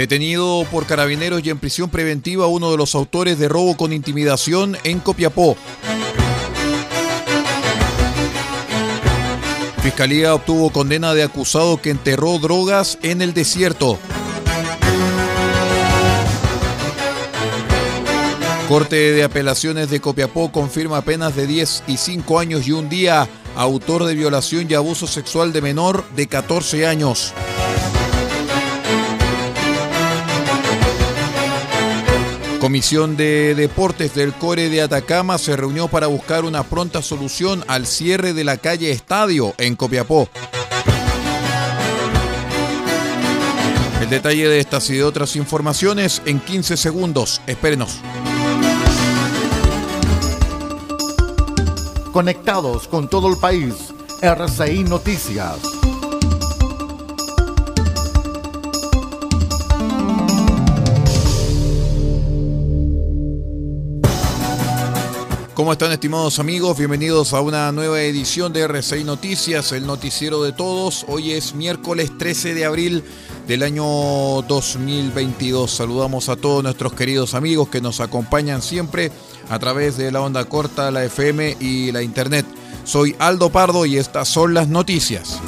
Detenido por carabineros y en prisión preventiva uno de los autores de robo con intimidación en Copiapó. Fiscalía obtuvo condena de acusado que enterró drogas en el desierto. Corte de Apelaciones de Copiapó confirma penas de 10 y 5 años y un día autor de violación y abuso sexual de menor de 14 años. Comisión de Deportes del Core de Atacama se reunió para buscar una pronta solución al cierre de la calle Estadio en Copiapó. El detalle de estas y de otras informaciones en 15 segundos. Espérenos. Conectados con todo el país, RCI Noticias. ¿Cómo están estimados amigos? Bienvenidos a una nueva edición de R6 Noticias, el noticiero de todos. Hoy es miércoles 13 de abril del año 2022. Saludamos a todos nuestros queridos amigos que nos acompañan siempre a través de la onda corta, la FM y la internet. Soy Aldo Pardo y estas son las noticias.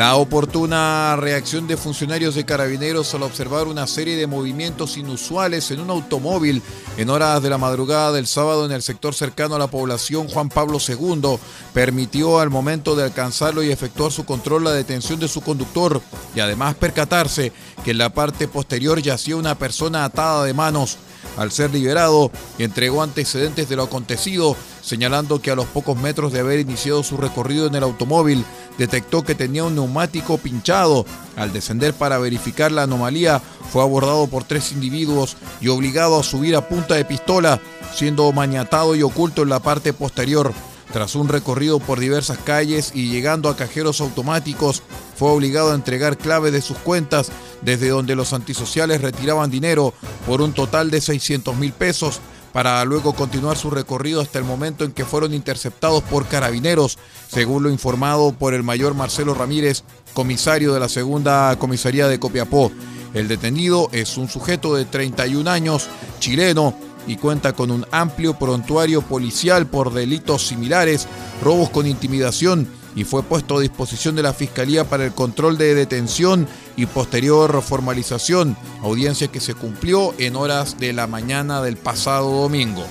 La oportuna reacción de funcionarios de carabineros al observar una serie de movimientos inusuales en un automóvil en horas de la madrugada del sábado en el sector cercano a la población Juan Pablo II permitió al momento de alcanzarlo y efectuar su control la detención de su conductor y además percatarse que en la parte posterior yacía una persona atada de manos. Al ser liberado, entregó antecedentes de lo acontecido, señalando que a los pocos metros de haber iniciado su recorrido en el automóvil, detectó que tenía un neumático pinchado. Al descender para verificar la anomalía, fue abordado por tres individuos y obligado a subir a punta de pistola, siendo maniatado y oculto en la parte posterior. Tras un recorrido por diversas calles y llegando a cajeros automáticos, fue obligado a entregar claves de sus cuentas desde donde los antisociales retiraban dinero por un total de 600 mil pesos para luego continuar su recorrido hasta el momento en que fueron interceptados por carabineros, según lo informado por el mayor Marcelo Ramírez, comisario de la segunda comisaría de Copiapó. El detenido es un sujeto de 31 años, chileno, y cuenta con un amplio prontuario policial por delitos similares, robos con intimidación, y fue puesto a disposición de la Fiscalía para el control de detención y posterior formalización, audiencia que se cumplió en horas de la mañana del pasado domingo.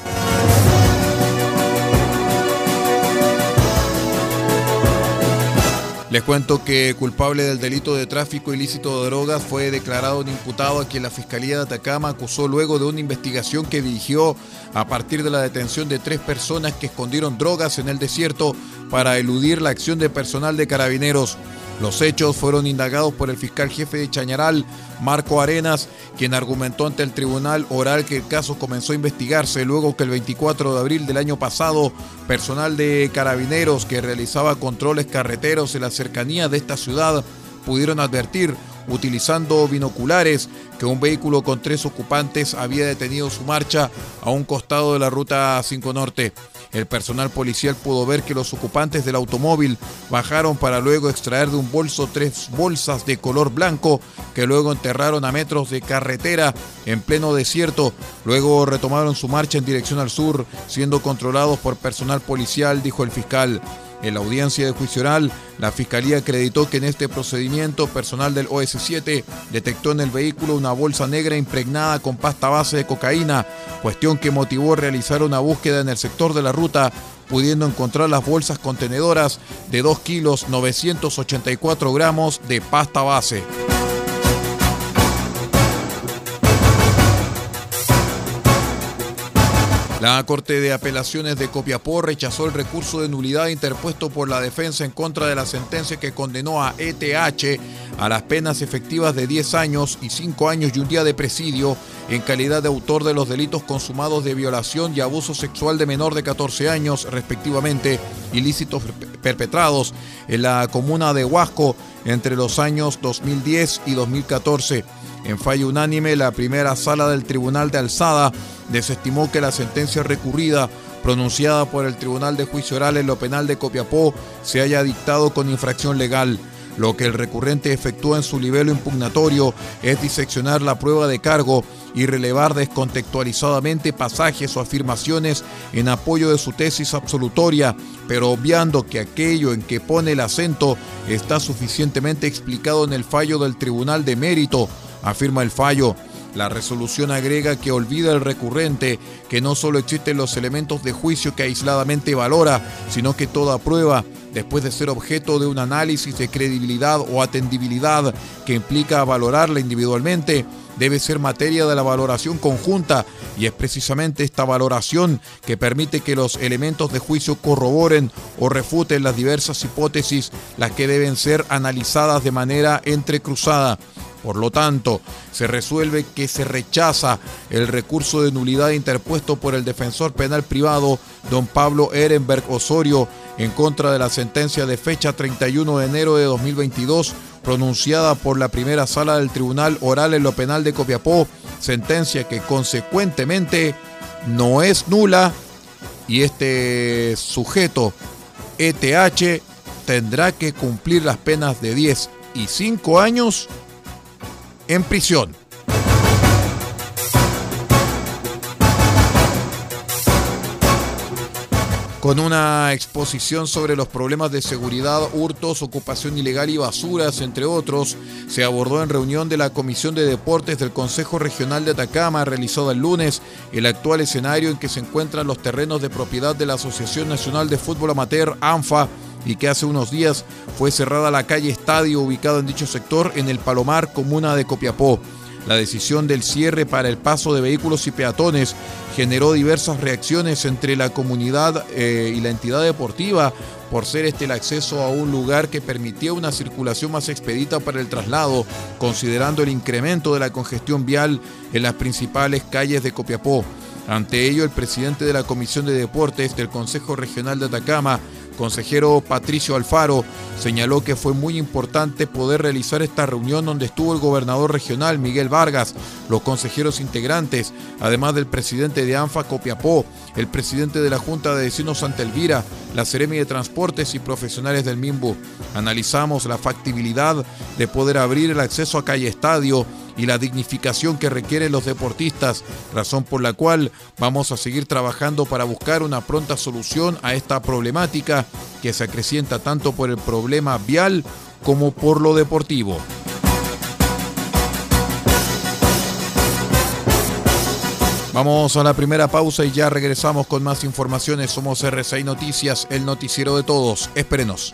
Les cuento que culpable del delito de tráfico ilícito de drogas fue declarado un imputado a quien la Fiscalía de Atacama acusó luego de una investigación que dirigió a partir de la detención de tres personas que escondieron drogas en el desierto para eludir la acción de personal de carabineros. Los hechos fueron indagados por el fiscal jefe de Chañaral, Marco Arenas, quien argumentó ante el tribunal oral que el caso comenzó a investigarse luego que el 24 de abril del año pasado, personal de carabineros que realizaba controles carreteros en la cercanía de esta ciudad pudieron advertir utilizando binoculares que un vehículo con tres ocupantes había detenido su marcha a un costado de la ruta 5 Norte. El personal policial pudo ver que los ocupantes del automóvil bajaron para luego extraer de un bolso tres bolsas de color blanco que luego enterraron a metros de carretera en pleno desierto. Luego retomaron su marcha en dirección al sur, siendo controlados por personal policial, dijo el fiscal. En la audiencia de juicio oral, la Fiscalía acreditó que en este procedimiento personal del OS7 detectó en el vehículo una bolsa negra impregnada con pasta base de cocaína, cuestión que motivó realizar una búsqueda en el sector de la ruta, pudiendo encontrar las bolsas contenedoras de 2 kilos 984 gramos de pasta base. La Corte de Apelaciones de Copiapó rechazó el recurso de nulidad interpuesto por la defensa en contra de la sentencia que condenó a ETH a las penas efectivas de 10 años y 5 años y un día de presidio en calidad de autor de los delitos consumados de violación y abuso sexual de menor de 14 años, respectivamente, ilícitos perpetrados en la comuna de Huasco entre los años 2010 y 2014. En fallo unánime, la primera sala del Tribunal de Alzada desestimó que la sentencia recurrida pronunciada por el Tribunal de Juicio Oral en lo penal de Copiapó se haya dictado con infracción legal. Lo que el recurrente efectúa en su nivel impugnatorio es diseccionar la prueba de cargo y relevar descontextualizadamente pasajes o afirmaciones en apoyo de su tesis absolutoria, pero obviando que aquello en que pone el acento está suficientemente explicado en el fallo del Tribunal de Mérito, afirma el fallo. La resolución agrega que olvida el recurrente que no solo existen los elementos de juicio que aisladamente valora, sino que toda prueba, después de ser objeto de un análisis de credibilidad o atendibilidad que implica valorarla individualmente, debe ser materia de la valoración conjunta y es precisamente esta valoración que permite que los elementos de juicio corroboren o refuten las diversas hipótesis las que deben ser analizadas de manera entrecruzada. Por lo tanto, se resuelve que se rechaza el recurso de nulidad interpuesto por el defensor penal privado don Pablo Ehrenberg Osorio en contra de la sentencia de fecha 31 de enero de 2022 pronunciada por la primera sala del Tribunal Oral en lo Penal de Copiapó, sentencia que consecuentemente no es nula y este sujeto ETH tendrá que cumplir las penas de 10 y 5 años en prisión. Con una exposición sobre los problemas de seguridad, hurtos, ocupación ilegal y basuras, entre otros, se abordó en reunión de la Comisión de Deportes del Consejo Regional de Atacama, realizada el lunes, el actual escenario en que se encuentran los terrenos de propiedad de la Asociación Nacional de Fútbol Amateur, ANFA, y que hace unos días fue cerrada la calle Estadio ubicado en dicho sector en el Palomar, comuna de Copiapó. La decisión del cierre para el paso de vehículos y peatones generó diversas reacciones entre la comunidad eh, y la entidad deportiva por ser este el acceso a un lugar que permitía una circulación más expedita para el traslado, considerando el incremento de la congestión vial en las principales calles de Copiapó. Ante ello, el presidente de la Comisión de Deportes del Consejo Regional de Atacama, consejero Patricio Alfaro señaló que fue muy importante poder realizar esta reunión donde estuvo el gobernador regional Miguel Vargas, los consejeros integrantes, además del presidente de ANFA Copiapó, el presidente de la Junta de Vecinos Santa Elvira, la Seremi de Transportes y profesionales del MIMBU. Analizamos la factibilidad de poder abrir el acceso a calle estadio y la dignificación que requieren los deportistas, razón por la cual vamos a seguir trabajando para buscar una pronta solución a esta problemática que se acrecienta tanto por el problema vial como por lo deportivo. Vamos a la primera pausa y ya regresamos con más informaciones. Somos RCI Noticias, el noticiero de todos. Espérenos.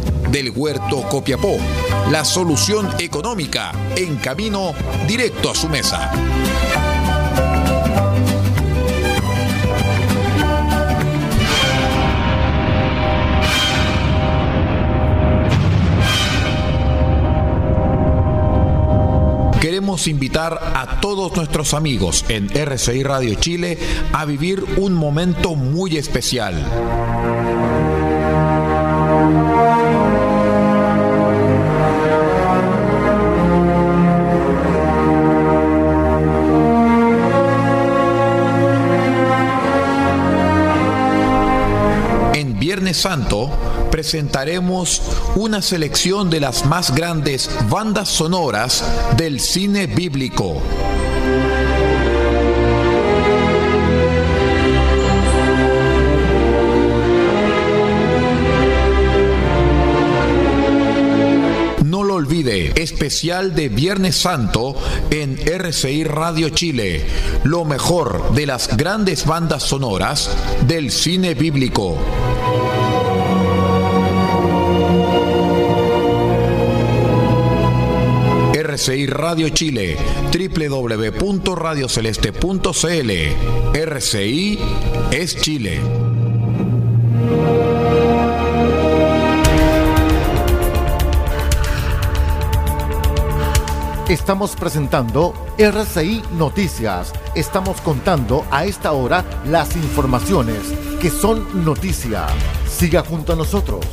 del Huerto Copiapó. La solución económica en camino directo a su mesa. Queremos invitar a todos nuestros amigos en RCI Radio Chile a vivir un momento muy especial. Santo presentaremos una selección de las más grandes bandas sonoras del cine bíblico. No lo olvide, especial de Viernes Santo en RCI Radio Chile, lo mejor de las grandes bandas sonoras del cine bíblico. RCI Radio Chile, www.radioceleste.cl. RCI es Chile. Estamos presentando RCI Noticias. Estamos contando a esta hora las informaciones que son noticia. Siga junto a nosotros.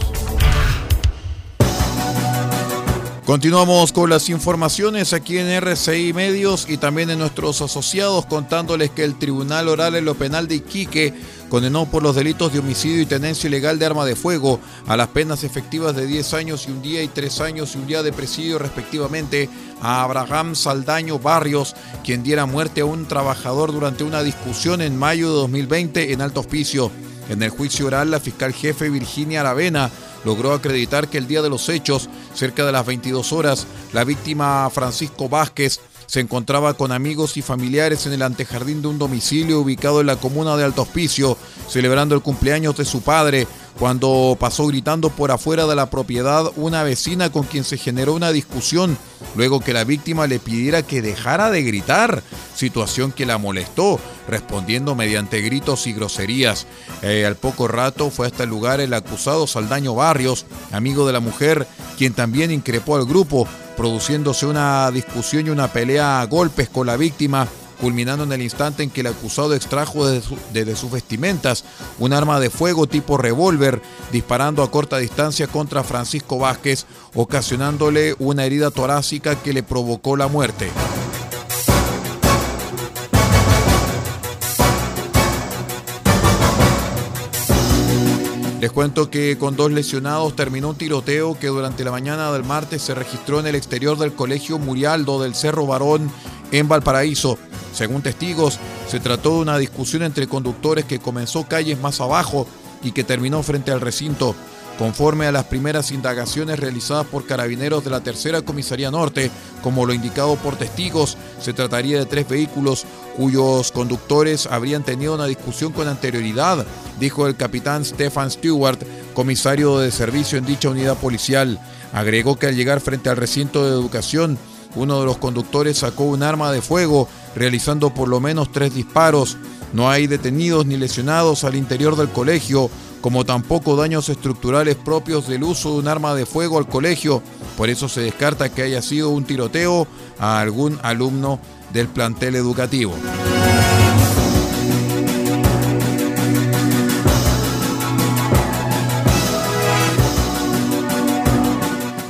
Continuamos con las informaciones aquí en RCI Medios y también en nuestros asociados contándoles que el Tribunal Oral en lo Penal de Iquique condenó por los delitos de homicidio y tenencia ilegal de arma de fuego a las penas efectivas de 10 años y un día y 3 años y un día de presidio respectivamente a Abraham Saldaño Barrios, quien diera muerte a un trabajador durante una discusión en mayo de 2020 en Alto Hospicio. En el juicio oral, la fiscal jefe Virginia Aravena logró acreditar que el día de los hechos, cerca de las 22 horas, la víctima Francisco Vázquez se encontraba con amigos y familiares en el antejardín de un domicilio ubicado en la comuna de Alto Hospicio, celebrando el cumpleaños de su padre, cuando pasó gritando por afuera de la propiedad una vecina con quien se generó una discusión, luego que la víctima le pidiera que dejara de gritar, situación que la molestó, respondiendo mediante gritos y groserías. Eh, al poco rato fue hasta el lugar el acusado Saldaño Barrios, amigo de la mujer, quien también increpó al grupo, produciéndose una discusión y una pelea a golpes con la víctima, culminando en el instante en que el acusado extrajo desde, desde sus vestimentas un arma de fuego tipo revólver, disparando a corta distancia contra Francisco Vázquez, ocasionándole una herida torácica que le provocó la muerte. Les cuento que con dos lesionados terminó un tiroteo que durante la mañana del martes se registró en el exterior del Colegio Murialdo del Cerro Barón en Valparaíso. Según testigos, se trató de una discusión entre conductores que comenzó calles más abajo y que terminó frente al recinto. Conforme a las primeras indagaciones realizadas por carabineros de la Tercera Comisaría Norte, como lo indicado por testigos, se trataría de tres vehículos cuyos conductores habrían tenido una discusión con anterioridad, dijo el capitán Stefan Stewart, comisario de servicio en dicha unidad policial. Agregó que al llegar frente al recinto de educación, uno de los conductores sacó un arma de fuego, realizando por lo menos tres disparos. No hay detenidos ni lesionados al interior del colegio, como tampoco daños estructurales propios del uso de un arma de fuego al colegio. Por eso se descarta que haya sido un tiroteo a algún alumno del plantel educativo.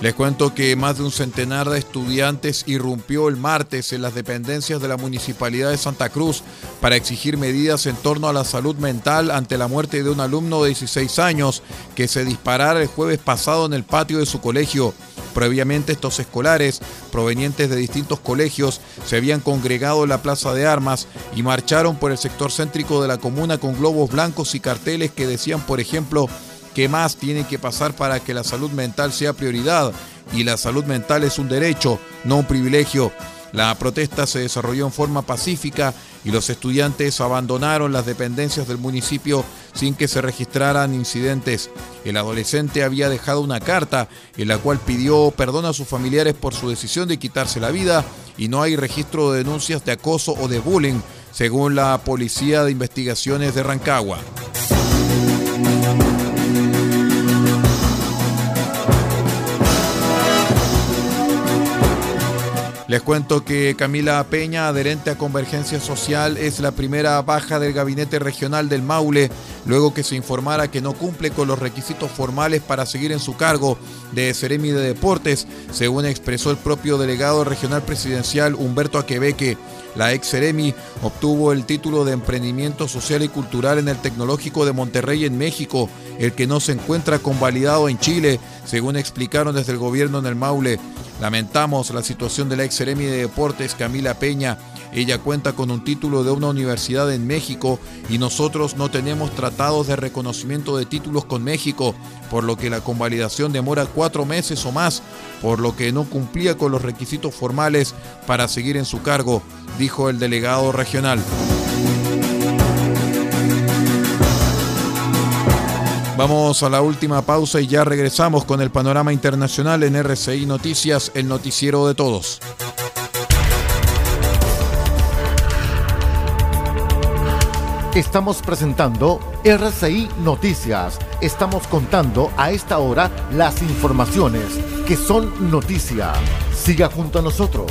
Les cuento que más de un centenar de estudiantes irrumpió el martes en las dependencias de la Municipalidad de Santa Cruz para exigir medidas en torno a la salud mental ante la muerte de un alumno de 16 años que se disparara el jueves pasado en el patio de su colegio. Previamente estos escolares, provenientes de distintos colegios, se habían congregado en la Plaza de Armas y marcharon por el sector céntrico de la comuna con globos blancos y carteles que decían, por ejemplo, ¿Qué más tiene que pasar para que la salud mental sea prioridad? Y la salud mental es un derecho, no un privilegio. La protesta se desarrolló en forma pacífica y los estudiantes abandonaron las dependencias del municipio sin que se registraran incidentes. El adolescente había dejado una carta en la cual pidió perdón a sus familiares por su decisión de quitarse la vida y no hay registro de denuncias de acoso o de bullying, según la Policía de Investigaciones de Rancagua. Les cuento que Camila Peña, adherente a Convergencia Social, es la primera baja del gabinete regional del Maule, luego que se informara que no cumple con los requisitos formales para seguir en su cargo de Ceremi de Deportes, según expresó el propio delegado regional presidencial Humberto Aquebeque. La ex Ceremi obtuvo el título de Emprendimiento Social y Cultural en el Tecnológico de Monterrey en México, el que no se encuentra convalidado en Chile, según explicaron desde el gobierno en el Maule. Lamentamos la situación de la ex Seremi de Deportes, Camila Peña. Ella cuenta con un título de una universidad en México y nosotros no tenemos tratados de reconocimiento de títulos con México, por lo que la convalidación demora cuatro meses o más, por lo que no cumplía con los requisitos formales para seguir en su cargo, dijo el delegado regional. Vamos a la última pausa y ya regresamos con el panorama internacional en RCI Noticias, el noticiero de todos. Estamos presentando RCI Noticias. Estamos contando a esta hora las informaciones que son noticia. Siga junto a nosotros.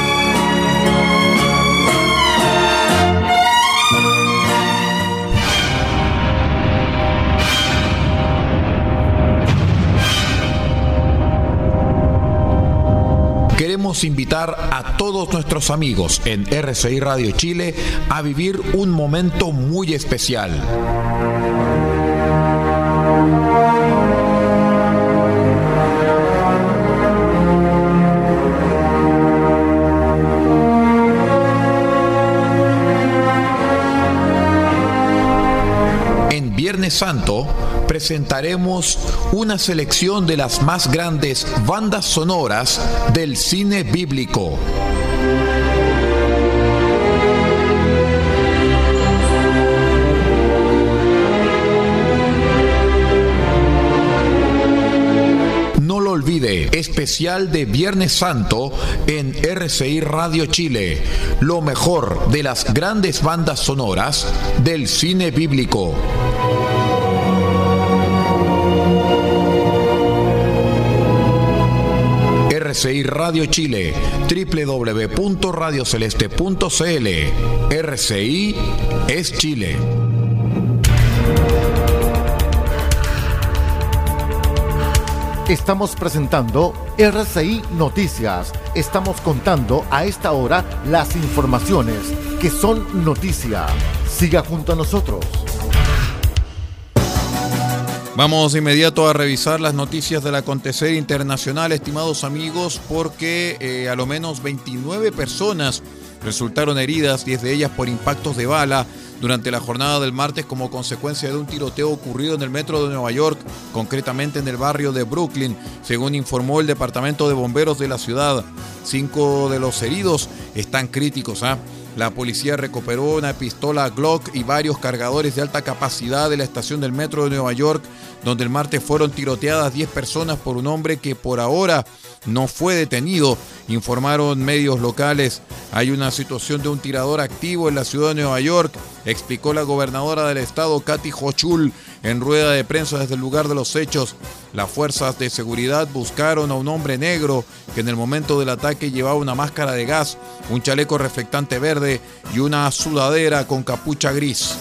Invitar a todos nuestros amigos en RCI Radio Chile a vivir un momento muy especial. En Viernes Santo presentaremos una selección de las más grandes bandas sonoras del cine bíblico. No lo olvide, especial de Viernes Santo en RCI Radio Chile, lo mejor de las grandes bandas sonoras del cine bíblico. RCI Radio Chile, www.radioceleste.cl. RCI es Chile. Estamos presentando RCI Noticias. Estamos contando a esta hora las informaciones que son noticia. Siga junto a nosotros. Vamos de inmediato a revisar las noticias del acontecer internacional, estimados amigos, porque eh, a lo menos 29 personas resultaron heridas, 10 de ellas por impactos de bala durante la jornada del martes como consecuencia de un tiroteo ocurrido en el metro de Nueva York, concretamente en el barrio de Brooklyn, según informó el Departamento de Bomberos de la ciudad. Cinco de los heridos están críticos. ¿ah? La policía recuperó una pistola Glock y varios cargadores de alta capacidad de la estación del metro de Nueva York, donde el martes fueron tiroteadas 10 personas por un hombre que por ahora no fue detenido, informaron medios locales. Hay una situación de un tirador activo en la ciudad de Nueva York, explicó la gobernadora del estado, Katy Hochul, en rueda de prensa desde el lugar de los hechos. Las fuerzas de seguridad buscaron a un hombre negro que en el momento del ataque llevaba una máscara de gas, un chaleco reflectante verde y una sudadera con capucha gris.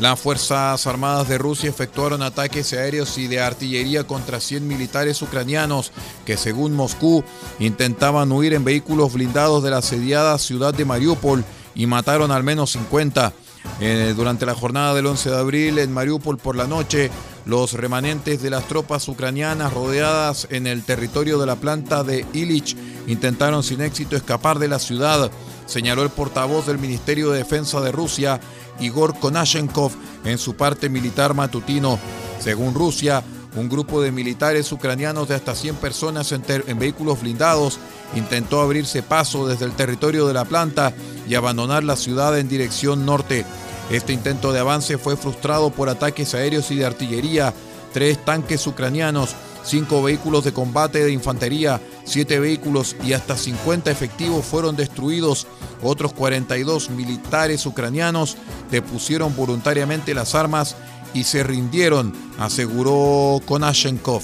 Las Fuerzas Armadas de Rusia efectuaron ataques aéreos y de artillería contra 100 militares ucranianos que, según Moscú, intentaban huir en vehículos blindados de la asediada ciudad de Mariupol y mataron al menos 50. Eh, durante la jornada del 11 de abril en Mariupol por la noche, los remanentes de las tropas ucranianas rodeadas en el territorio de la planta de Ilich intentaron sin éxito escapar de la ciudad, señaló el portavoz del Ministerio de Defensa de Rusia Igor Konashenkov en su parte militar matutino. Según Rusia, un grupo de militares ucranianos de hasta 100 personas en, en, vehículos blindados intentó abrirse paso desde el territorio de la planta y abandonar la ciudad en dirección norte. Este intento de avance fue frustrado por ataques aéreos y de artillería, tres tanques ucranianos, cinco vehículos de combate de infantería, siete vehículos y hasta 50 efectivos fueron destruidos. Otros 42 militares ucranianos depusieron voluntariamente las armas y se rindieron, aseguró Konashenkov.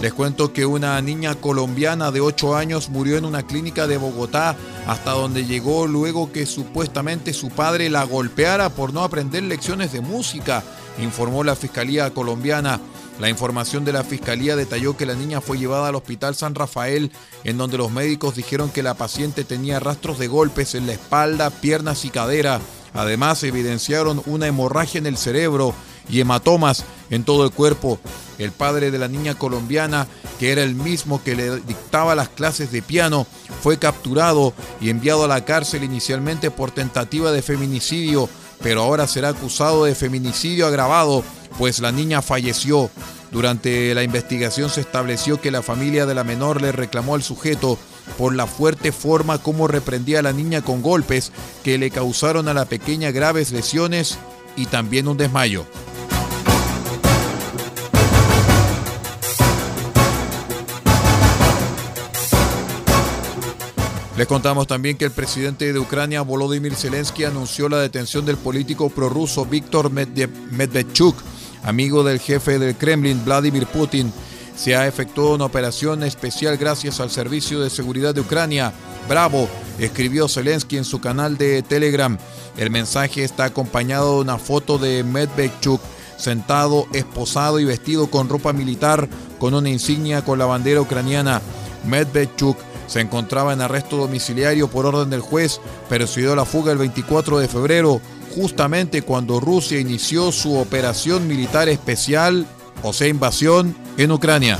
Les cuento que una niña colombiana de 8 años murió en una clínica de Bogotá hasta donde llegó luego que supuestamente su padre la golpeara por no aprender lecciones de música, informó la Fiscalía colombiana. La información de la Fiscalía detalló que la niña fue llevada al Hospital San Rafael, en donde los médicos dijeron que la paciente tenía rastros de golpes en la espalda, piernas y cadera. Además, evidenciaron una hemorragia en el cerebro y hematomas en todo el cuerpo. El padre de la niña colombiana, que era el mismo que le dictaba las clases de piano, fue capturado y enviado a la cárcel inicialmente por tentativa de feminicidio, pero ahora será acusado de feminicidio agravado, pues la niña falleció. Durante la investigación se estableció que la familia de la menor le reclamó al sujeto por la fuerte forma como reprendía a la niña con golpes que le causaron a la pequeña graves lesiones y también un desmayo. Les contamos también que el presidente de Ucrania, Volodymyr Zelensky, anunció la detención del político prorruso Víctor Medvedchuk, amigo del jefe del Kremlin, Vladimir Putin. Se ha efectuado una operación especial gracias al Servicio de Seguridad de Ucrania. Bravo, escribió Zelensky en su canal de Telegram. El mensaje está acompañado de una foto de Medvedchuk sentado, esposado y vestido con ropa militar con una insignia con la bandera ucraniana. Medvedchuk se encontraba en arresto domiciliario por orden del juez, pero se dio la fuga el 24 de febrero, justamente cuando Rusia inició su operación militar especial, o sea, invasión, en Ucrania.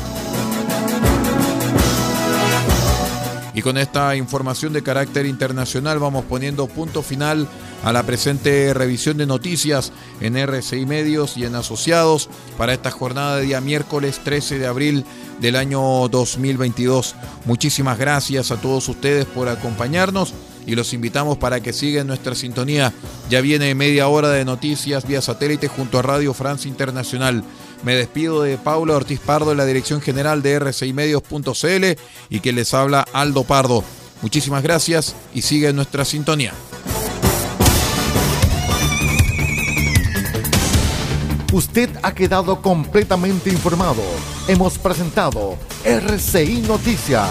Y con esta información de carácter internacional vamos poniendo punto final a la presente revisión de noticias en RCI Medios y en Asociados para esta jornada de día miércoles 13 de abril del año 2022. Muchísimas gracias a todos ustedes por acompañarnos y los invitamos para que sigan nuestra sintonía. Ya viene media hora de noticias vía satélite junto a Radio France Internacional. Me despido de Paula Ortiz Pardo en la dirección general de RCImedios.cl y que les habla Aldo Pardo. Muchísimas gracias y sigue nuestra sintonía. Usted ha quedado completamente informado. Hemos presentado RCI Noticias,